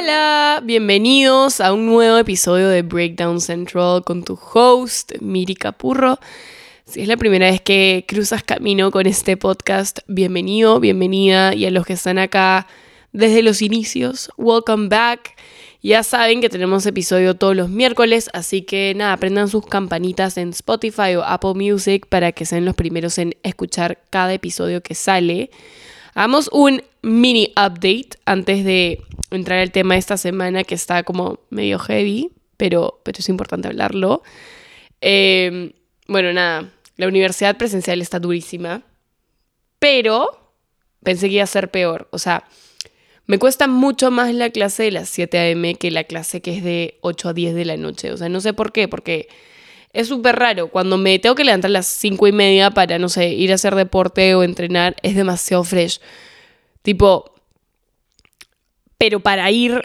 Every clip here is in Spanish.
Hola, bienvenidos a un nuevo episodio de Breakdown Central con tu host, Miri Capurro. Si es la primera vez que cruzas camino con este podcast, bienvenido, bienvenida. Y a los que están acá desde los inicios, welcome back. Ya saben que tenemos episodio todos los miércoles, así que nada, prendan sus campanitas en Spotify o Apple Music para que sean los primeros en escuchar cada episodio que sale. Hagamos un mini update antes de entrar al tema de esta semana que está como medio heavy, pero, pero es importante hablarlo. Em, bueno, nada, la universidad presencial está durísima, pero pensé que iba a ser peor. O sea, me cuesta mucho más la clase de las 7 a.m. que la clase que es de 8 a 10 de la noche. O sea, no sé por qué, porque es súper raro. Cuando me tengo que levantar a las 5 y media para, no sé, ir a hacer deporte o entrenar, es demasiado fresh. Tipo, pero para ir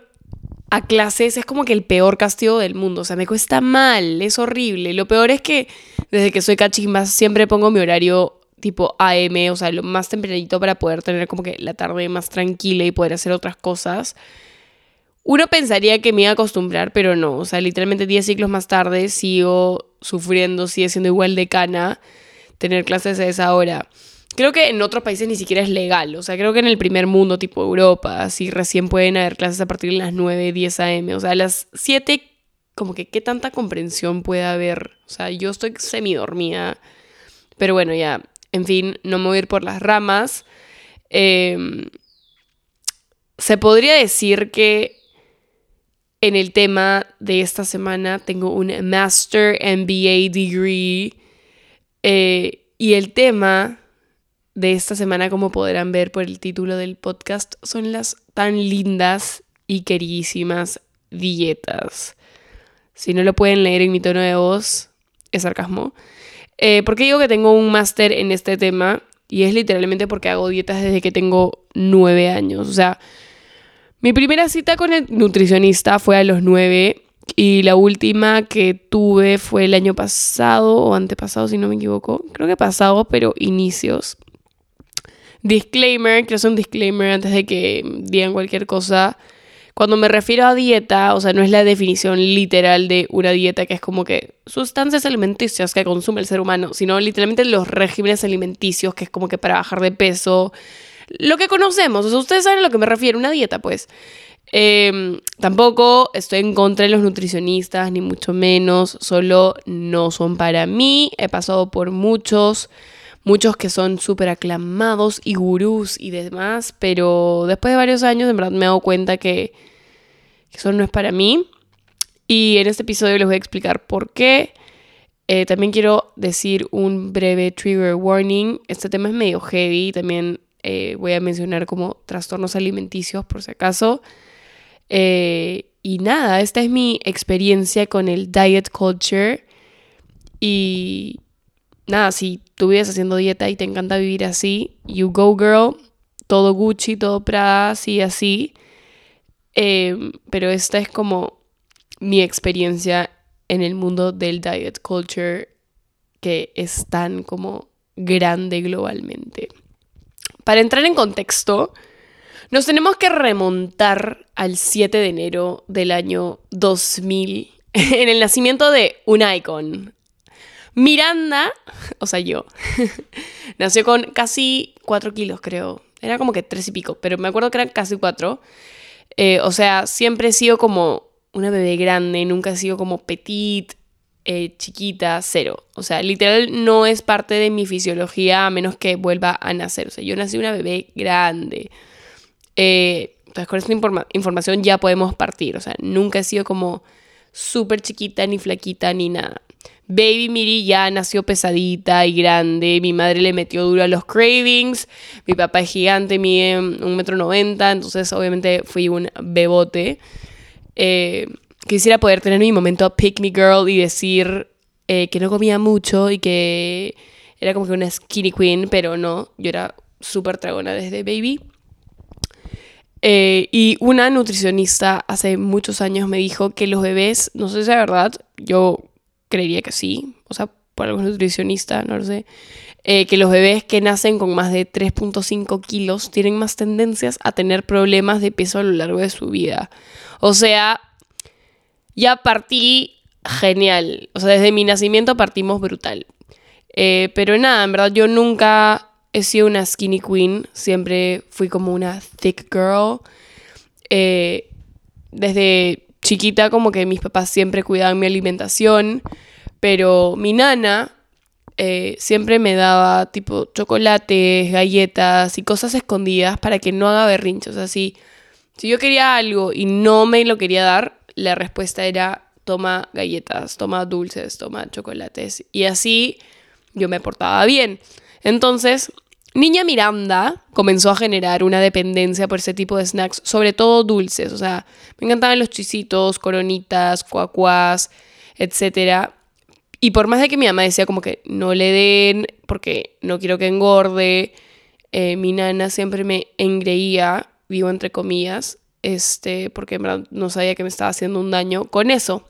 a clases es como que el peor castigo del mundo. O sea, me cuesta mal, es horrible. Lo peor es que desde que soy cachimba siempre pongo mi horario tipo AM, o sea, lo más tempranito para poder tener como que la tarde más tranquila y poder hacer otras cosas. Uno pensaría que me iba a acostumbrar, pero no. O sea, literalmente 10 ciclos más tarde sigo sufriendo, sigue siendo igual de cana tener clases a esa hora. Creo que en otros países ni siquiera es legal. O sea, creo que en el primer mundo, tipo Europa, así recién pueden haber clases a partir de las 9, 10 a.m. O sea, a las 7, como que qué tanta comprensión puede haber. O sea, yo estoy semi dormida. Pero bueno, ya, en fin, no me voy a ir por las ramas. Em, se podría decir que en el tema de esta semana tengo un Master MBA degree. Eh, y el tema de esta semana, como podrán ver por el título del podcast, son las tan lindas y queridísimas dietas. Si no lo pueden leer en mi tono de voz, es sarcasmo. Eh, ¿Por qué digo que tengo un máster en este tema? Y es literalmente porque hago dietas desde que tengo nueve años. O sea, mi primera cita con el nutricionista fue a los nueve y la última que tuve fue el año pasado o antepasado, si no me equivoco. Creo que pasado, pero inicios. Disclaimer, quiero hacer un disclaimer antes de que digan cualquier cosa. Cuando me refiero a dieta, o sea, no es la definición literal de una dieta que es como que sustancias alimenticias que consume el ser humano, sino literalmente los regímenes alimenticios que es como que para bajar de peso, lo que conocemos. O sea, ustedes saben a lo que me refiero, una dieta, pues. Em, tampoco estoy en contra de los nutricionistas, ni mucho menos, solo no son para mí. He pasado por muchos, muchos que son súper aclamados y gurús y demás, pero después de varios años, en verdad me he dado cuenta que, eso no es para mí. Y en este episodio les voy a explicar por qué. Eh, también quiero decir un breve trigger warning. Este tema es medio heavy, también eh, voy a mencionar como trastornos alimenticios por si acaso. Eh, y nada, esta es mi experiencia con el diet culture. Y nada, si tú vives haciendo dieta y te encanta vivir así, you go girl, todo Gucci, todo Prada, así, así. Em, pero esta es como mi experiencia en el mundo del diet culture que es tan como grande globalmente. Para entrar en contexto, nos tenemos que remontar al 7 de enero del año 2000, en el nacimiento de un icon. Miranda, o sea, yo, nació con casi 4 kilos, creo. Era como que 3 y pico, pero me acuerdo que eran casi 4. Eh, o sea, siempre he sido como una bebé grande, nunca he sido como petit, eh, chiquita, cero. O sea, literal no es parte de mi fisiología a menos que vuelva a nacer. O sea, yo nací una bebé grande. Eh, entonces, con esta información ya podemos partir. O sea, nunca he sido como súper chiquita, ni flaquita, ni nada. Baby Miri ya nació pesadita y grande. Mi madre le metió duro a los cravings. Mi papá es gigante, mide un metro noventa. Entonces, obviamente, fui un bebote. Eh, quisiera poder tener mi momento pick me girl y decir eh, que no comía mucho y que era como que una skinny queen, pero no, yo era súper tragona desde baby. Eh, y una nutricionista hace muchos años me dijo que los bebés, no sé si es verdad, yo creería que sí, o sea, por algún nutricionista, no lo sé, eh, que los bebés que nacen con más de 3.5 kilos tienen más tendencias a tener problemas de peso a lo largo de su vida. O sea, ya partí genial. O sea, desde mi nacimiento partimos brutal. Eh, pero nada, en verdad yo nunca he sido una skinny queen. Siempre fui como una thick girl. Eh, desde chiquita como que mis papás siempre cuidaban mi alimentación. Pero mi nana eh, siempre me daba tipo chocolates, galletas y cosas escondidas para que no haga berrinchos. Si, si yo quería algo y no me lo quería dar, la respuesta era toma galletas, toma dulces, toma chocolates. Y así yo me portaba bien. Entonces, Niña Miranda comenzó a generar una dependencia por ese tipo de snacks, sobre todo dulces. O sea, me encantaban los chisitos, coronitas, cuacuás, etc. Y por más de que mi mamá decía como que no le den porque no quiero que engorde, eh, mi nana siempre me engreía, vivo entre comillas, este, porque no sabía que me estaba haciendo un daño con eso.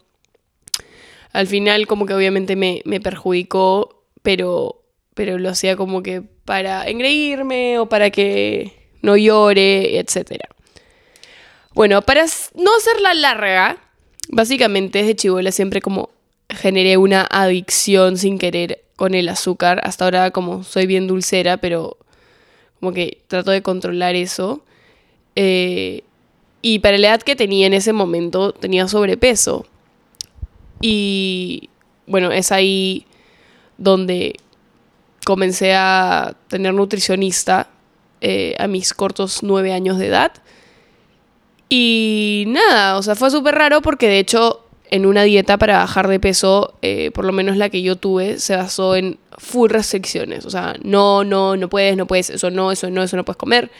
Al final como que obviamente me, me perjudicó, pero, pero lo hacía como que para engreírme o para que no llore, etc. Bueno, para no hacerla larga, básicamente desde chivola siempre como generé una adicción sin querer con el azúcar. Hasta ahora como soy bien dulcera, pero como que trato de controlar eso. Eh, y para la edad que tenía en ese momento, tenía sobrepeso. Y bueno, es ahí donde comencé a tener nutricionista eh, a mis cortos nueve años de edad. Y nada, o sea, fue súper raro porque de hecho en una dieta para bajar de peso, eh, por lo menos la que yo tuve, se basó en full restricciones. O sea, no, no, no puedes, no puedes, eso no, eso no, eso no puedes comer.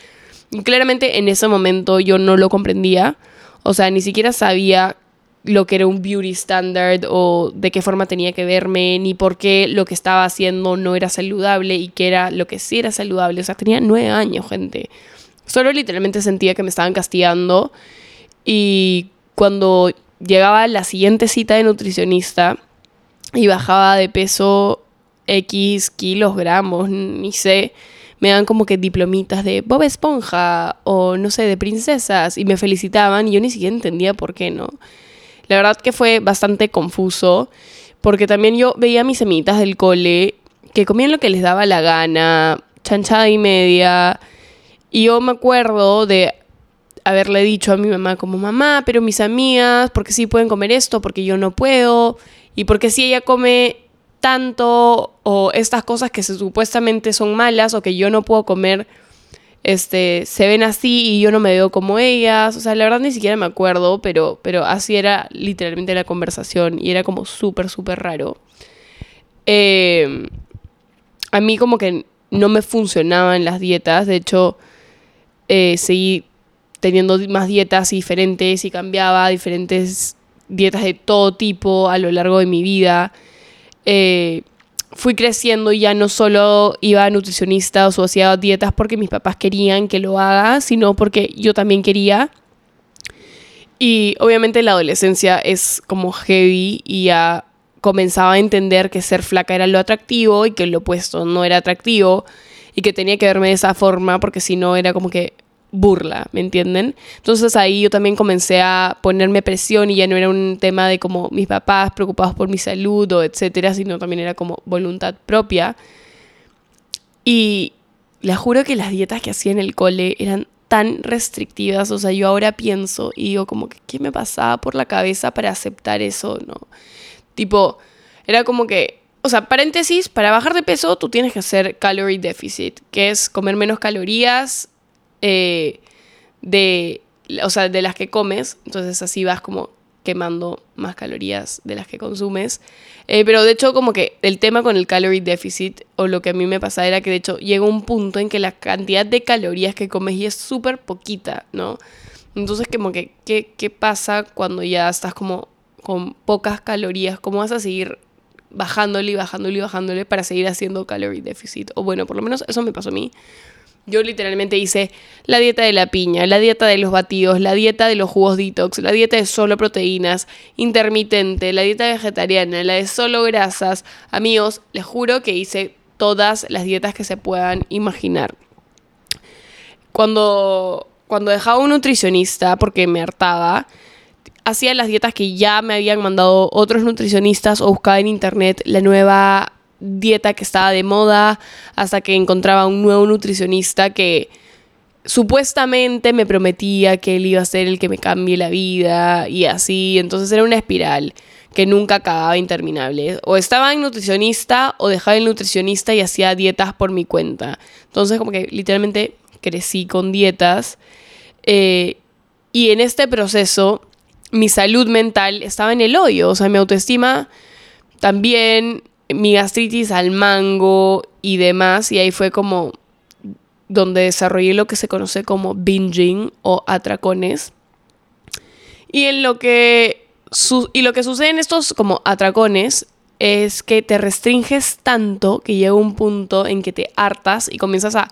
Y claramente en ese momento yo no lo comprendía. O sea, ni siquiera sabía lo que era un beauty standard o de qué forma tenía que verme, ni por qué lo que estaba haciendo no era saludable y qué era lo que sí era saludable. O sea, tenía nueve años, gente. Solo literalmente sentía que me estaban castigando. Y cuando llegaba la siguiente cita de nutricionista y bajaba de peso X kilos, gramos, ni sé, me dan como que diplomitas de Bob Esponja o no sé, de princesas y me felicitaban y yo ni siquiera entendía por qué, ¿no? La verdad que fue bastante confuso porque también yo veía a mis semitas del cole que comían lo que les daba la gana, chanchada y media. Y yo me acuerdo de haberle dicho a mi mamá como mamá, pero mis amigas, porque sí pueden comer esto, porque yo no puedo, y porque si ella come tanto o estas cosas que supuestamente son malas o que yo no puedo comer, este, se ven así y yo no me veo como ellas. O sea, la verdad ni siquiera me acuerdo, pero, pero así era literalmente la conversación y era como súper, súper raro. Em, a mí como que no me funcionaban las dietas, de hecho, eh, seguí teniendo más dietas diferentes y cambiaba diferentes dietas de todo tipo a lo largo de mi vida. Eh, fui creciendo y ya no solo iba a nutricionista o hacía dietas porque mis papás querían que lo haga, sino porque yo también quería. Y obviamente la adolescencia es como heavy y ya comenzaba a entender que ser flaca era lo atractivo y que lo opuesto no era atractivo y que tenía que verme de esa forma porque si no era como que burla, ¿me entienden? Entonces ahí yo también comencé a ponerme presión y ya no era un tema de como mis papás preocupados por mi salud o etcétera, sino también era como voluntad propia. Y les juro que las dietas que hacía en el cole eran tan restrictivas, o sea, yo ahora pienso y digo como qué me pasaba por la cabeza para aceptar eso, ¿no? Tipo, era como que o sea, paréntesis, para bajar de peso tú tienes que hacer calorie deficit, que es comer menos calorías eh, de, o sea, de las que comes, entonces así vas como quemando más calorías de las que consumes. Eh, pero de hecho como que el tema con el calorie deficit o lo que a mí me pasa era que de hecho llega un punto en que la cantidad de calorías que comes y es súper poquita, ¿no? Entonces como que, ¿qué, ¿qué pasa cuando ya estás como con pocas calorías? ¿Cómo vas a seguir bajándole y bajándole y bajándole para seguir haciendo calorie deficit? O bueno, por lo menos eso me pasó a mí. Yo literalmente hice la dieta de la piña, la dieta de los batidos, la dieta de los jugos detox, la dieta de solo proteínas, intermitente, la dieta vegetariana, la de solo grasas. Amigos, les juro que hice todas las dietas que se puedan imaginar. Cuando, cuando dejaba un nutricionista, porque me hartaba, hacía las dietas que ya me habían mandado otros nutricionistas o buscaba en internet la nueva dieta que estaba de moda hasta que encontraba un nuevo nutricionista que supuestamente me prometía que él iba a ser el que me cambie la vida y así. Entonces era una espiral que nunca acababa interminable. O estaba en nutricionista o dejaba el nutricionista y hacía dietas por mi cuenta. Entonces como que literalmente crecí con dietas. Eh, y en este proceso mi salud mental estaba en el hoyo. O sea, mi autoestima también mi gastritis al mango y demás, y ahí fue como donde desarrollé lo que se conoce como binging o atracones. Y en lo que y lo que sucede en estos como atracones es que te restringes tanto que llega un punto en que te hartas y comienzas a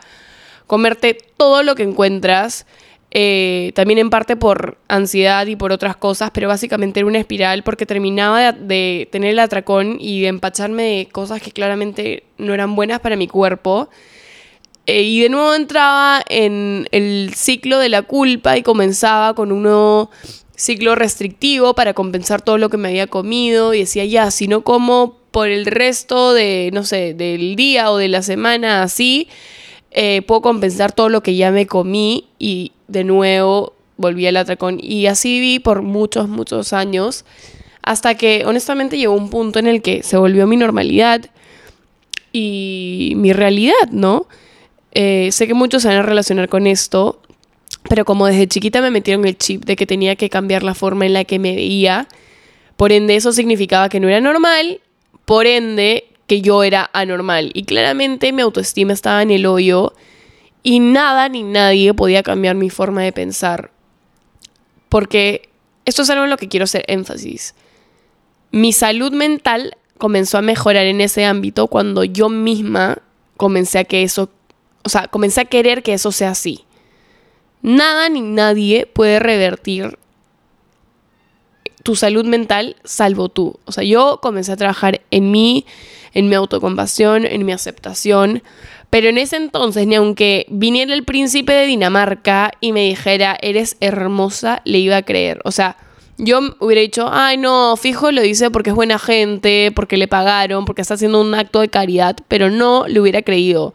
comerte todo lo que encuentras eh, también en parte por ansiedad y por otras cosas, pero básicamente era una espiral porque terminaba de, tener el atracón y de empacharme de cosas que claramente no eran buenas para mi cuerpo. Eh, y de nuevo entraba en el ciclo de la culpa y comenzaba con un nuevo ciclo restrictivo para compensar todo lo que me había comido y decía, ya, si no como por el resto de, no sé, del día o de la semana así, eh, puedo compensar todo lo que ya me comí y de nuevo volví al atracón. Y así viví por muchos, muchos años, hasta que honestamente llegó un punto en el que se volvió mi normalidad y mi realidad, ¿no? Eh, sé que muchos se van a relacionar con esto, pero como desde chiquita me metieron el chip de que tenía que cambiar la forma en la que me veía, por ende eso significaba que no era normal, por ende que yo era anormal. Y claramente mi autoestima estaba en el hoyo y nada ni nadie podía cambiar mi forma de pensar. Porque esto es algo en lo que quiero hacer énfasis. Mi salud mental comenzó a mejorar en ese ámbito cuando yo misma comencé a que eso, o sea, comencé a querer que eso sea así. Nada ni nadie puede revertir tu salud mental salvo tú. O sea, yo comencé a trabajar en mí, en mi autocompasión, en mi aceptación. Pero en ese entonces, ni aunque viniera el príncipe de Dinamarca y me dijera, eres hermosa, le iba a creer. O sea, yo hubiera dicho, ay no, fijo lo dice porque es buena gente, porque le pagaron, porque está haciendo un acto de caridad, pero no le hubiera creído. O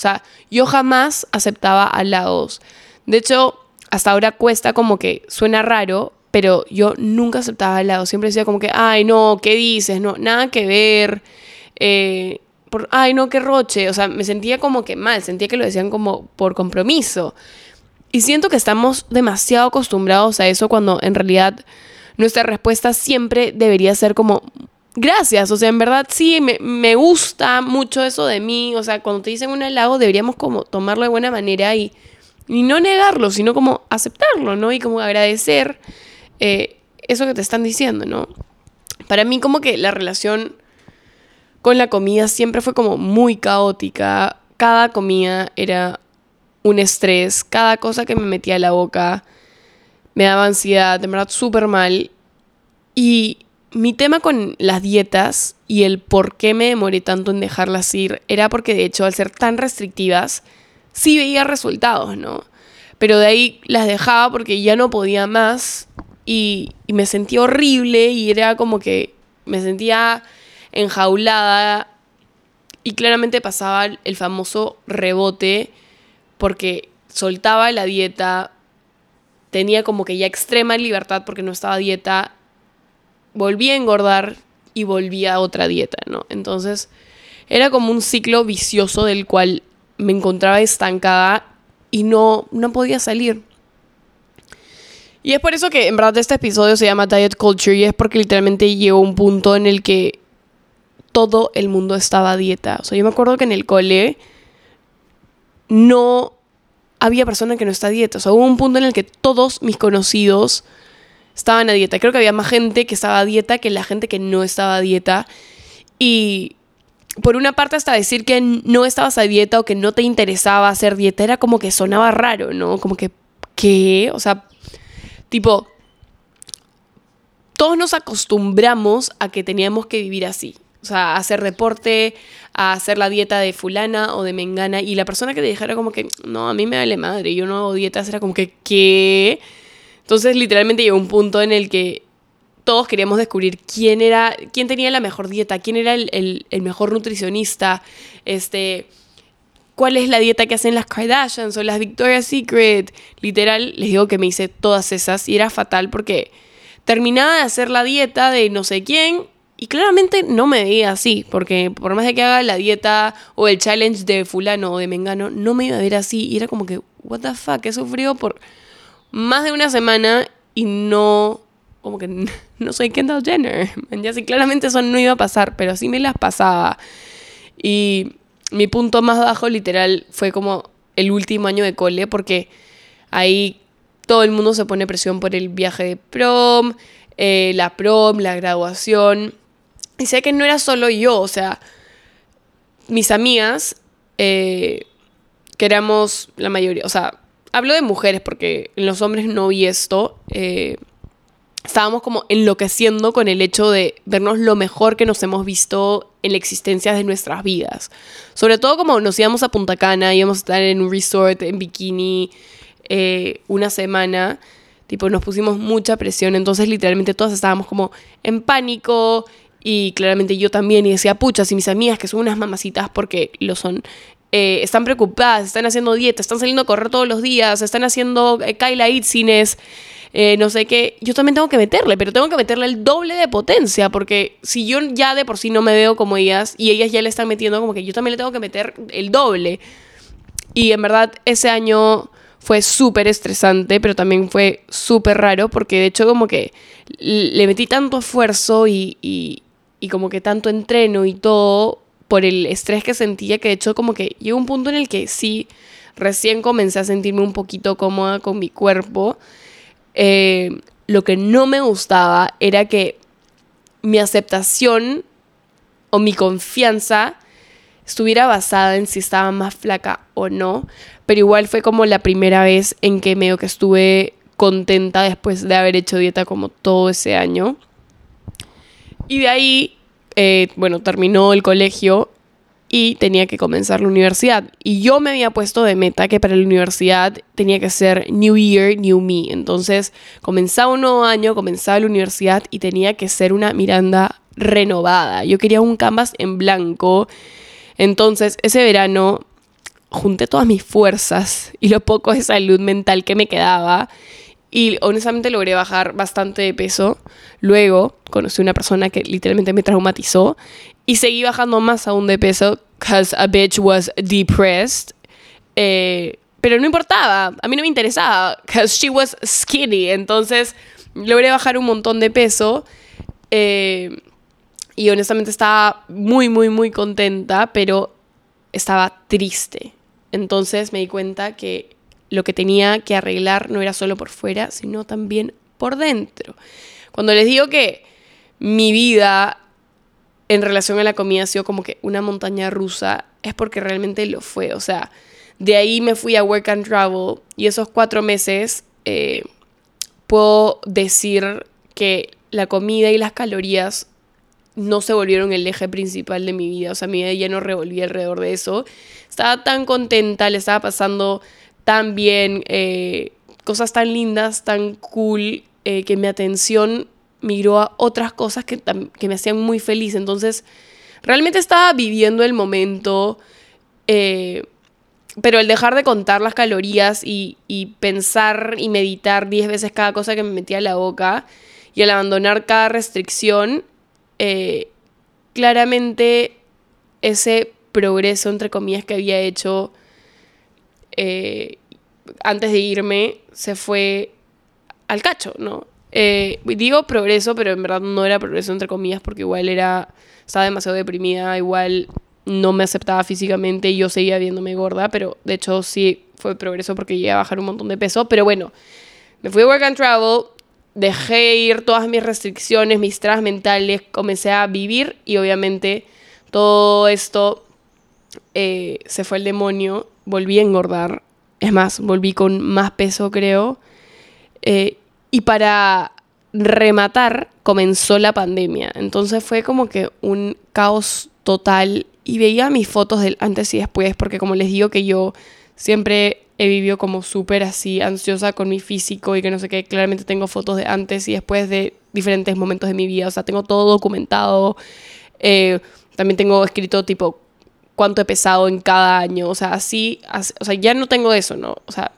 sea, yo jamás aceptaba halagos. De hecho, hasta ahora cuesta como que suena raro, pero yo nunca aceptaba halagos. Siempre decía como que, ay no, ¿qué dices? No, nada que ver. Eh, por, ay, no, qué roche. O sea, me sentía como que mal, sentía que lo decían como por compromiso. Y siento que estamos demasiado acostumbrados a eso cuando en realidad nuestra respuesta siempre debería ser como, gracias. O sea, en verdad sí, me, me gusta mucho eso de mí. O sea, cuando te dicen un halago deberíamos como tomarlo de buena manera y, y no negarlo, sino como aceptarlo, ¿no? Y como agradecer eh, eso que te están diciendo, ¿no? Para mí como que la relación con la comida siempre fue como muy caótica. Cada comida era un estrés, cada cosa que me metía a la boca me daba ansiedad, de verdad súper mal. Y mi tema con las dietas y el por qué me demoré tanto en dejarlas ir era porque de hecho al ser tan restrictivas sí veía resultados, ¿no? Pero de ahí las dejaba porque ya no podía más y, y me sentía horrible y era como que me sentía enjaulada y claramente pasaba el famoso rebote porque soltaba la dieta, tenía como que ya extrema libertad porque no estaba dieta, volvía a engordar y volvía a otra dieta, ¿no? Entonces era como un ciclo vicioso del cual me encontraba estancada y no, no podía salir. Y es por eso que en verdad este episodio se llama Diet Culture y es porque literalmente llegó un punto en el que todo el mundo estaba a dieta. O sea, yo me acuerdo que en el cole no había persona que no está a dieta. O sea, hubo un punto en el que todos mis conocidos estaban a dieta. Creo que había más gente que estaba a dieta que la gente que no estaba a dieta. Y por una parte hasta decir que no estabas a dieta o que no te interesaba hacer dieta era como que sonaba raro, ¿no? Como que, ¿qué? O sea, tipo, todos nos acostumbramos a que teníamos que vivir así. O sea, hacer deporte, a hacer la dieta de fulana o de mengana. Y la persona que te dijera como que, no, a mí me vale madre, yo no hago dietas, era como que, ¿qué? Entonces literalmente llegó un punto en el que todos queríamos descubrir quién era, quién tenía la mejor dieta, quién era el, mejor nutricionista, este, cuál es la dieta que hacen las Kardashians o las Victoria's Secret. Literal, les digo que me hice todas esas y era fatal porque terminaba de hacer la dieta de no sé quién y claramente no me veía así, porque por más de que haga la dieta o el challenge de fulano o de mengano, no me iba a ver así y era como que, what the fuck, he sufrido por más de una semana y no como que no soy Kendall Jenner. Ya sí, claramente eso no iba a pasar, pero sí me las pasaba. Y mi punto más bajo, literal, fue como el último año de cole, porque ahí todo el mundo se pone presión por el viaje de prom, eh, la prom, la graduación. Y sé que no era solo yo, o sea, mis amigas, eh, que éramos la mayoría, o sea, hablo de mujeres porque en los hombres no vi esto. Eh, estábamos como enloqueciendo con el hecho de vernos lo mejor que nos hemos visto en la existencia de nuestras vidas. Sobre todo como nos íbamos a Punta Cana, íbamos a estar en un resort en bikini eh, una semana, tipo nos pusimos mucha presión, entonces literalmente todas estábamos como en pánico y claramente yo también y decía, puchas, y mis amigas que son unas mamacitas porque lo son, eh, están preocupadas, están haciendo dieta, están saliendo a correr todos los días, están haciendo eh, Kyla Itzines, eh, no sé qué, yo también tengo que meterle, pero tengo que meterle el doble de potencia, porque si yo ya de por sí no me veo como ellas y ellas ya le están metiendo, como que yo también le tengo que meter el doble. Y en verdad ese año fue súper estresante, pero también fue súper raro, porque de hecho como que le metí tanto esfuerzo y, y como que tanto entreno y todo por el estrés que sentía, que de hecho como que llegó un punto en el que sí, recién comencé a sentirme un poquito cómoda con mi cuerpo eh, lo que no me gustaba era que mi aceptación o mi confianza estuviera basada en si estaba más flaca o no, pero igual fue como la primera vez en que medio que estuve contenta después de haber hecho dieta como todo ese año. Y de ahí, eh, bueno, terminó el colegio y tenía que comenzar la universidad. Y yo me había puesto de meta que para la universidad tenía que ser New Year, New Me. Entonces comenzaba un nuevo año, comenzaba la universidad y tenía que ser una Miranda renovada. Yo quería un canvas en blanco. Entonces ese verano junté todas mis fuerzas y lo poco de salud mental que me quedaba. Y honestamente logré bajar bastante de peso. Luego conocí una persona que literalmente me traumatizó y seguí bajando más aún de peso, because a bitch was depressed. Eh, pero no importaba, a mí no me interesaba, because she was skinny. Entonces logré bajar un montón de peso. Eh, y honestamente estaba muy, muy, muy contenta, pero estaba triste. Entonces me di cuenta que lo que tenía que arreglar no era solo por fuera, sino también por dentro. Cuando les digo que mi vida en relación a la comida ha sido como que una montaña rusa, es porque realmente lo fue. O sea, de ahí me fui a Work and Travel y esos cuatro meses eh, puedo decir que la comida y las calorías no se volvieron el eje principal de mi vida. O sea, mi vida ya no revolvía alrededor de eso. Estaba tan contenta, le estaba pasando tan bien, eh, cosas tan lindas, tan cool, eh, que mi atención migró a otras cosas que, me hacían muy feliz. Entonces, realmente estaba viviendo el momento, eh, pero el dejar de contar las calorías y, pensar y meditar 10 veces cada cosa que me metía a la boca y al abandonar cada restricción, eh, claramente ese progreso, entre comillas, que había hecho eh, antes de irme, se fue al cacho, ¿no? Eh, digo progreso, pero en verdad no era progreso entre comillas porque igual era, estaba demasiado deprimida, igual no me aceptaba físicamente y yo seguía viéndome gorda, pero de hecho sí fue progreso porque llegué a bajar un montón de peso, pero bueno, me fui a Work and Travel, dejé ir todas mis restricciones, mis trabas mentales, comencé a vivir y obviamente todo esto eh, se fue el demonio, volví a engordar, es más, volví con más peso creo, eh, y para rematar comenzó la pandemia, entonces fue como que un caos total. Y veía mis fotos del antes y después, porque como les digo que yo siempre he vivido como súper así ansiosa con mi físico y que no sé qué, claramente tengo fotos de antes y después de diferentes momentos de mi vida, o sea, tengo todo documentado, eh, también tengo escrito tipo cuánto he pesado en cada año, o sea, así, o sea, ya no tengo eso, ¿no? O sea,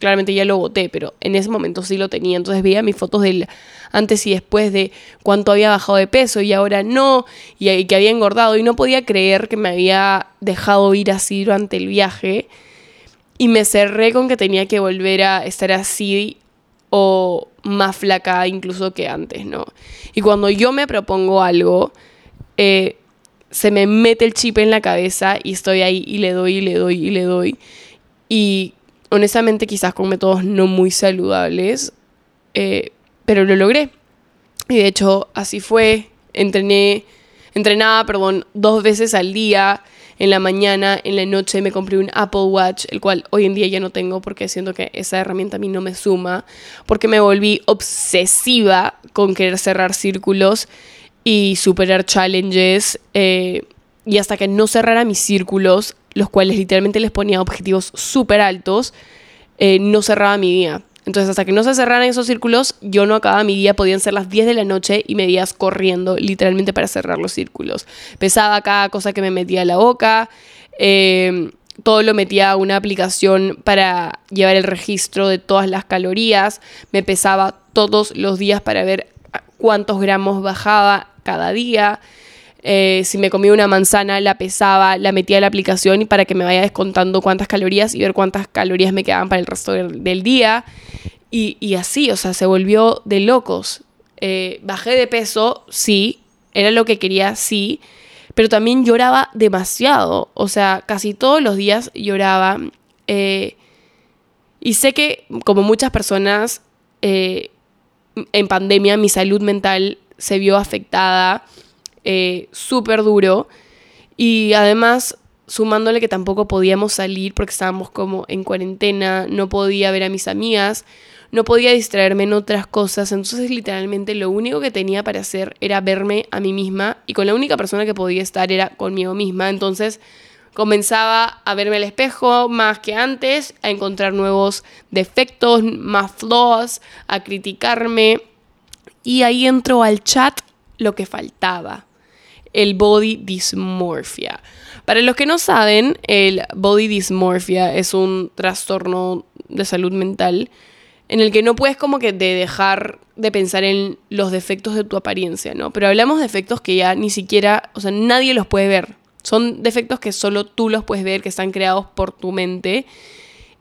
claramente ya lo boté, pero en ese momento sí lo tenía, entonces veía mis fotos del antes y después de cuánto había bajado de peso y ahora no, y que había engordado y no podía creer que me había dejado ir así durante el viaje y me cerré con que tenía que volver a estar así o más flaca incluso que antes, ¿no? Y cuando yo me propongo algo, eh, se me mete el chip en la cabeza y estoy ahí y le doy y le doy y le doy. Y honestamente quizás con métodos no muy saludables, eh, pero lo logré. Y de hecho así fue, entrené, entrenaba, perdón, dos veces al día en la mañana, en la noche me compré un Apple Watch, el cual hoy en día ya no tengo porque siento que esa herramienta a mí no me suma, porque me volví obsesiva con querer cerrar círculos y superar challenges. Eh, y hasta que no cerrara mis círculos, los cuales literalmente les ponía objetivos súper altos, eh, no cerraba mi día. Entonces, hasta que no se cerraran esos círculos, yo no acababa mi día, podían ser las 10 de la noche y me días corriendo literalmente para cerrar los círculos. Pesaba cada cosa que me metía a la boca, em, todo lo metía a una aplicación para llevar el registro de todas las calorías, me pesaba todos los días para ver cuántos gramos bajaba cada día. Eh, si me comía una manzana, la pesaba, la metía a la aplicación y para que me vaya descontando cuántas calorías y ver cuántas calorías me quedaban para el resto del, día. Y, así, o sea, se volvió de locos. Eh, bajé de peso, sí, era lo que quería, sí, pero también lloraba demasiado. O sea, casi todos los días lloraba. Eh, y sé que, como muchas personas, en pandemia mi salud mental se vio afectada eh, súper duro. Y además, sumándole que tampoco podíamos salir porque estábamos como en cuarentena, no podía ver a mis amigas, no podía distraerme en otras cosas. Entonces, literalmente, lo único que tenía para hacer era verme a mí misma y con la única persona que podía estar era conmigo misma. Entonces, comenzaba a verme al espejo más que antes, a encontrar nuevos defectos, más flaws, a criticarme. Y ahí entró al chat lo que faltaba el body dysmorphia. Para los que no saben, el body dysmorphia es un trastorno de salud mental en el que no puedes como que de dejar de pensar en los defectos de tu apariencia, ¿no? Pero hablamos de defectos que ya ni siquiera, o sea, nadie los puede ver. Son defectos que solo tú los puedes ver, que están creados por tu mente.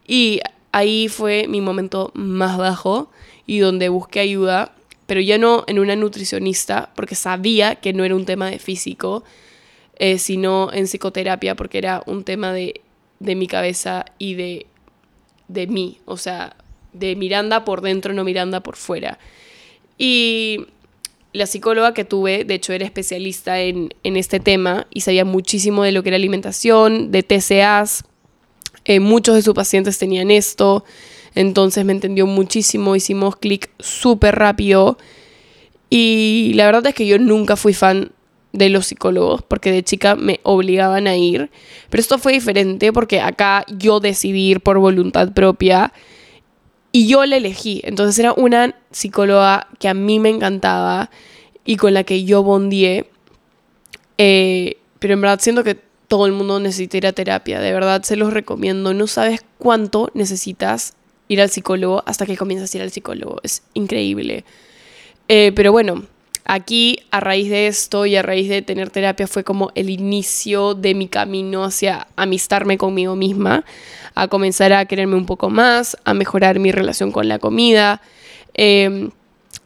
Y ahí fue mi momento más bajo y donde busqué ayuda pero ya no en una nutricionista, porque sabía que no era un tema de físico, eh, sino en psicoterapia, porque era un tema de, mi cabeza y de, de mí, o sea, de Miranda por dentro, no Miranda por fuera. Y la psicóloga que tuve, de hecho, era especialista en, este tema y sabía muchísimo de lo que era alimentación, de TCAs. Eh, muchos de sus pacientes tenían esto. Entonces me entendió muchísimo, hicimos clic súper rápido. Y la verdad es que yo nunca fui fan de los psicólogos porque de chica me obligaban a ir. Pero esto fue diferente porque acá yo decidí ir por voluntad propia y yo la elegí. Entonces era una psicóloga que a mí me encantaba y con la que yo bondié. Eh, pero en verdad siento que todo el mundo necesita ir a terapia. De verdad se los recomiendo. No sabes cuánto necesitas ir al psicólogo hasta que comienzas a ir al psicólogo. Es increíble. Eh, pero bueno, aquí a raíz de esto y a raíz de tener terapia fue como el inicio de mi camino hacia amistarme conmigo misma, a comenzar a quererme un poco más, a mejorar mi relación con la comida. Em,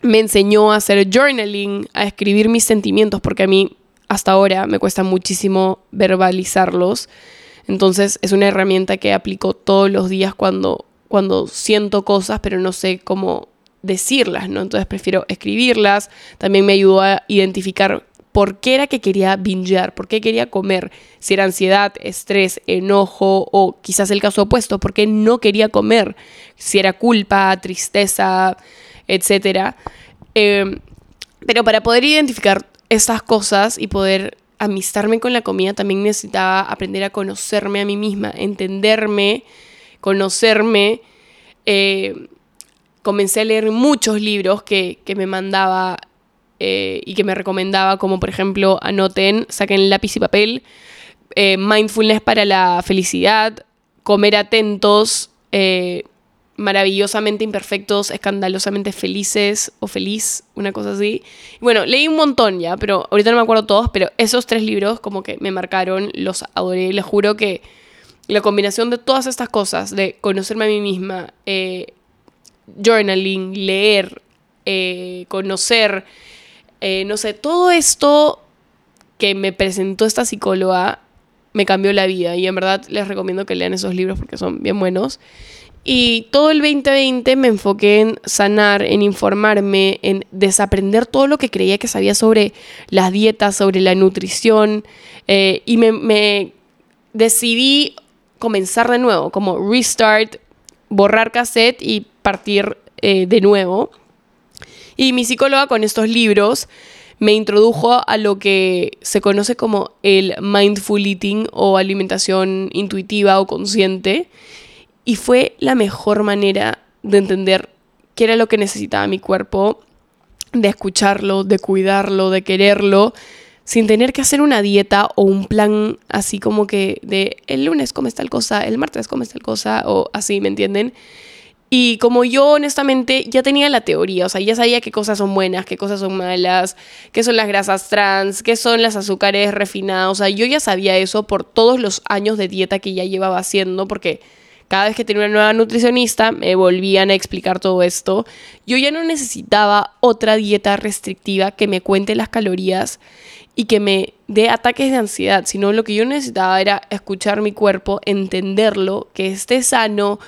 me enseñó a hacer journaling, a escribir mis sentimientos, porque a mí hasta ahora me cuesta muchísimo verbalizarlos. Entonces es una herramienta que aplico todos los días cuando cuando siento cosas, pero no sé cómo decirlas, ¿no? Entonces prefiero escribirlas. También me ayudó a identificar por qué era que quería bingear, por qué quería comer, si era ansiedad, estrés, enojo o quizás el caso opuesto, por qué no quería comer, si era culpa, tristeza, etc. Em, pero para poder identificar estas cosas y poder amistarme con la comida, también necesitaba aprender a conocerme a mí misma, entenderme, conocerme. Eh, comencé a leer muchos libros que, me mandaba eh, y que me recomendaba, como por ejemplo, anoten, saquen lápiz y papel, eh, mindfulness para la felicidad, comer atentos, maravillosamente imperfectos, escandalosamente felices o feliz, una cosa así. Bueno, leí un montón ya, pero ahorita no me acuerdo todos, pero esos tres libros como que me marcaron, los adoré, les juro que la combinación de todas estas cosas, de conocerme a mí misma, eh, journaling, leer, eh, conocer, eh, no sé, todo esto que me presentó esta psicóloga me cambió la vida y en verdad les recomiendo que lean esos libros porque son bien buenos. Y todo el 2020 me enfoqué en sanar, en informarme, en desaprender todo lo que creía que sabía sobre las dietas, sobre la nutrición. Eh, y me, decidí comenzar de nuevo, como restart, borrar cassette y partir eh, de nuevo. Y mi psicóloga con estos libros me introdujo a lo que se conoce como el mindful eating o alimentación intuitiva o consciente y fue la mejor manera de entender qué era lo que necesitaba mi cuerpo, de escucharlo, de cuidarlo, de quererlo, sin tener que hacer una dieta o un plan así como que de el lunes comes tal cosa, el martes comes tal cosa, o así, ¿me entienden? Y como yo honestamente ya tenía la teoría, o sea, ya sabía qué cosas son buenas, qué cosas son malas, qué son las grasas trans, qué son las azúcares refinadas, o sea, yo ya sabía eso por todos los años de dieta que ya llevaba haciendo, porque cada vez que tenía una nueva nutricionista, me volvían a explicar todo esto. Yo ya no necesitaba otra dieta restrictiva que me cuente las calorías y que me dé ataques de ansiedad, sino lo que yo necesitaba era escuchar mi cuerpo, entenderlo, que esté sano,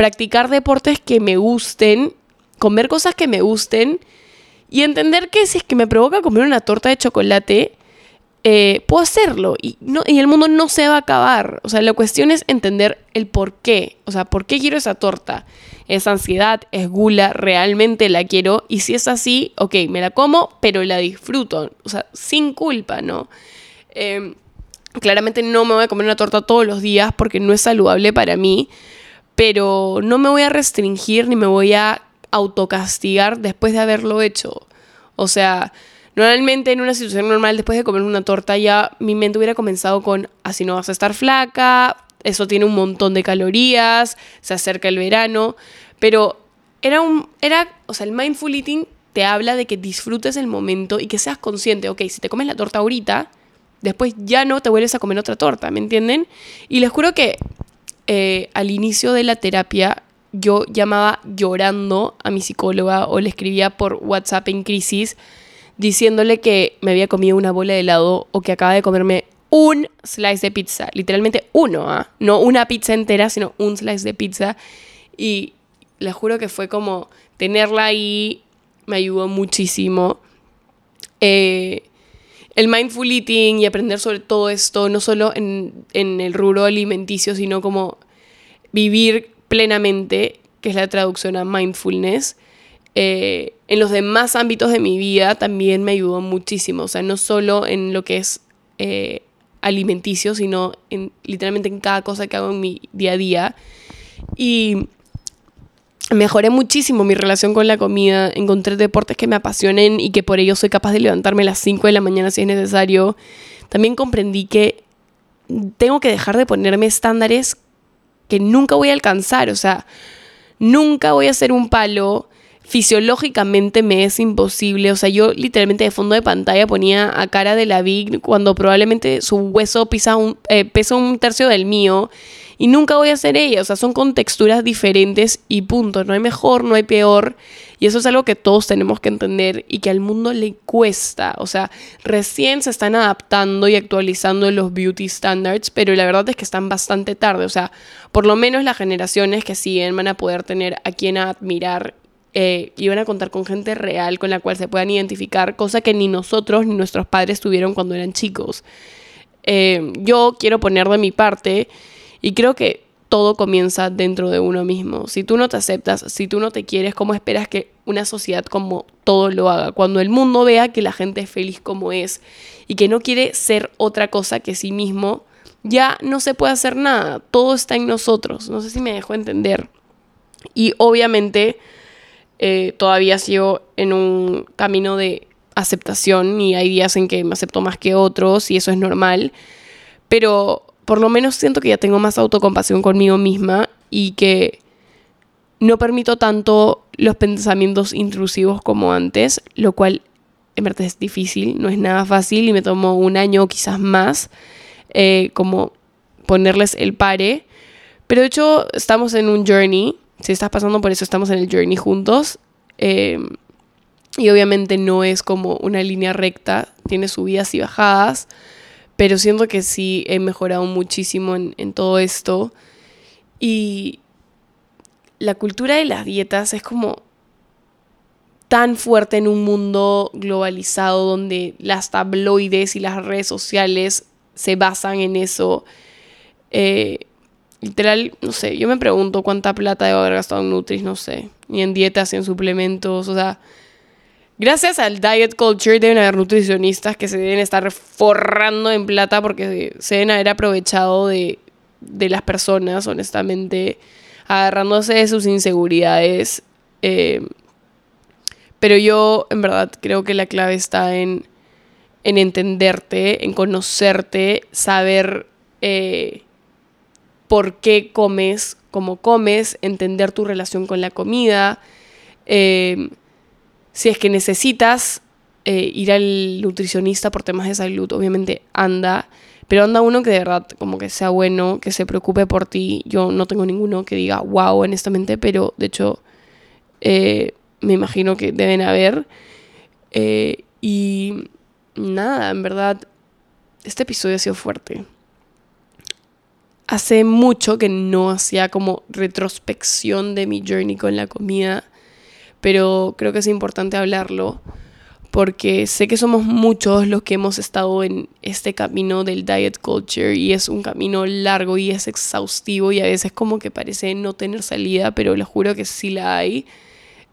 practicar deportes que me gusten, comer cosas que me gusten y entender que si es que me provoca comer una torta de chocolate, eh, puedo hacerlo y, no, y el mundo no se va a acabar. O sea, la cuestión es entender el por qué. O sea, ¿por qué quiero esa torta? ¿Es ansiedad? ¿Es gula? ¿Realmente la quiero? Y si es así, ok, me la como, pero la disfruto. O sea, sin culpa, ¿no? Em, claramente no me voy a comer una torta todos los días porque no es saludable para mí, pero no me voy a restringir ni me voy a autocastigar después de haberlo hecho. O sea, Normalmente en una situación normal, después de comer una torta, ya mi mente hubiera comenzado con, así no vas a estar flaca, eso tiene un montón de calorías, se acerca el verano, pero era un, era, o sea, el mindful eating te habla de que disfrutes el momento y que seas consciente, ok, si te comes la torta ahorita, después ya no te vuelves a comer otra torta, ¿me entienden? Y les juro que eh, al inicio de la terapia yo llamaba llorando a mi psicóloga o le escribía por WhatsApp en crisis diciéndole que me había comido una bola de helado o que acaba de comerme un slice de pizza, literalmente uno, ¿ah? no una pizza entera, sino un slice de pizza. Y le juro que fue como tenerla ahí me ayudó muchísimo. Eh, el mindful eating y aprender sobre todo esto, no solo en, en el rubro alimenticio, sino como vivir plenamente, que es la traducción a mindfulness, eh, en los demás ámbitos de mi vida también me ayudó muchísimo. O sea, no solo en lo que es eh, alimenticio, sino en, literalmente en cada cosa que hago en mi día a día. Y mejoré muchísimo mi relación con la comida, encontré deportes que me apasionen y que por ello soy capaz de levantarme a las 5 de la mañana si es necesario. También comprendí que tengo que dejar de ponerme estándares que nunca voy a alcanzar, o sea, nunca voy a ser un palo fisiológicamente me es imposible. O sea, yo literalmente de fondo de pantalla ponía a cara de la Big cuando probablemente su hueso un, eh, pesa un tercio del mío y nunca voy a ser ella. O sea, son con texturas diferentes y punto. No hay mejor, no hay peor. Y eso es algo que todos tenemos que entender y que al mundo le cuesta. O sea, recién se están adaptando y actualizando los beauty standards, pero la verdad es que están bastante tarde. O sea, por lo menos las generaciones que siguen van a poder tener a quien admirar eh, iban a contar con gente real con la cual se puedan identificar, cosa que ni nosotros ni nuestros padres tuvieron cuando eran chicos. Eh, yo quiero poner de mi parte y creo que todo comienza dentro de uno mismo. Si tú no te aceptas, si tú no te quieres, ¿cómo esperas que una sociedad como todo lo haga? Cuando el mundo vea que la gente es feliz como es y que no quiere ser otra cosa que sí mismo, ya no se puede hacer nada. Todo está en nosotros. No sé si me dejo entender. Y obviamente eh, todavía sigo en un camino de aceptación y hay días en que me acepto más que otros y eso es normal. Pero por lo menos siento que ya tengo más autocompasión conmigo misma y que no permito tanto los pensamientos intrusivos como antes, lo cual en verdad es difícil, no es nada fácil y me tomó un año o quizás más eh, como ponerles el pare. Pero de hecho estamos en un journey, si estás pasando por eso estamos en el journey juntos. Eh, y obviamente no es como una línea recta, tiene subidas y bajadas pero siento que sí he mejorado muchísimo en, todo esto. Y la cultura de las dietas es como tan fuerte en un mundo globalizado donde las tabloides y las redes sociales se basan en eso. Eh, literal, no sé, yo me pregunto cuánta plata debo haber gastado en Nutris, no sé, ni en dietas, ni en suplementos, o sea, Gracias al diet culture deben haber nutricionistas que se deben estar forrando en plata porque se deben haber aprovechado de, las personas, honestamente, agarrándose de sus inseguridades. Eh, pero yo, en verdad, creo que la clave está en, entenderte, en conocerte, saber eh, por qué comes, cómo comes, entender tu relación con la comida. Eh, si es que necesitas eh, ir al nutricionista por temas de salud, obviamente anda, pero anda uno que de verdad como que sea bueno, que se preocupe por ti. Yo no tengo ninguno que diga wow, honestamente, pero de hecho eh, me imagino que deben haber. Y nada, en verdad, este episodio ha sido fuerte. Hace mucho que no hacía como retrospección de mi journey con la comida pero creo que es importante hablarlo porque sé que somos muchos los que hemos estado en este camino del diet culture y es un camino largo y es exhaustivo y a veces como que parece no tener salida, pero les juro que sí la hay.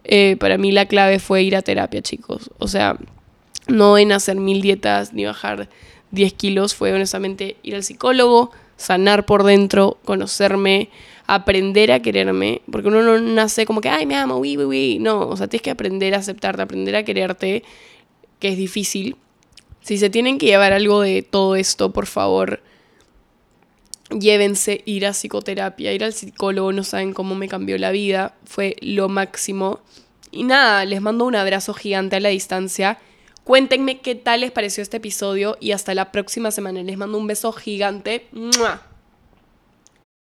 Eh, para mí la clave fue ir a terapia, chicos. O sea, no en hacer mil dietas ni bajar 10 kilos, fue honestamente ir al psicólogo, sanar por dentro, conocerme, aprender a quererme, porque uno no nace como que, ay, me amo, uy, uy, uy. No, o sea, tienes que aprender a aceptarte, aprender a quererte, que es difícil. Si se tienen que llevar algo de todo esto, por favor, llévense ir a psicoterapia, ir al psicólogo, no saben cómo me cambió la vida, fue lo máximo. Y nada, les mando un abrazo gigante a la distancia. Cuéntenme qué tal les pareció este episodio y hasta la próxima semana. Les mando un beso gigante.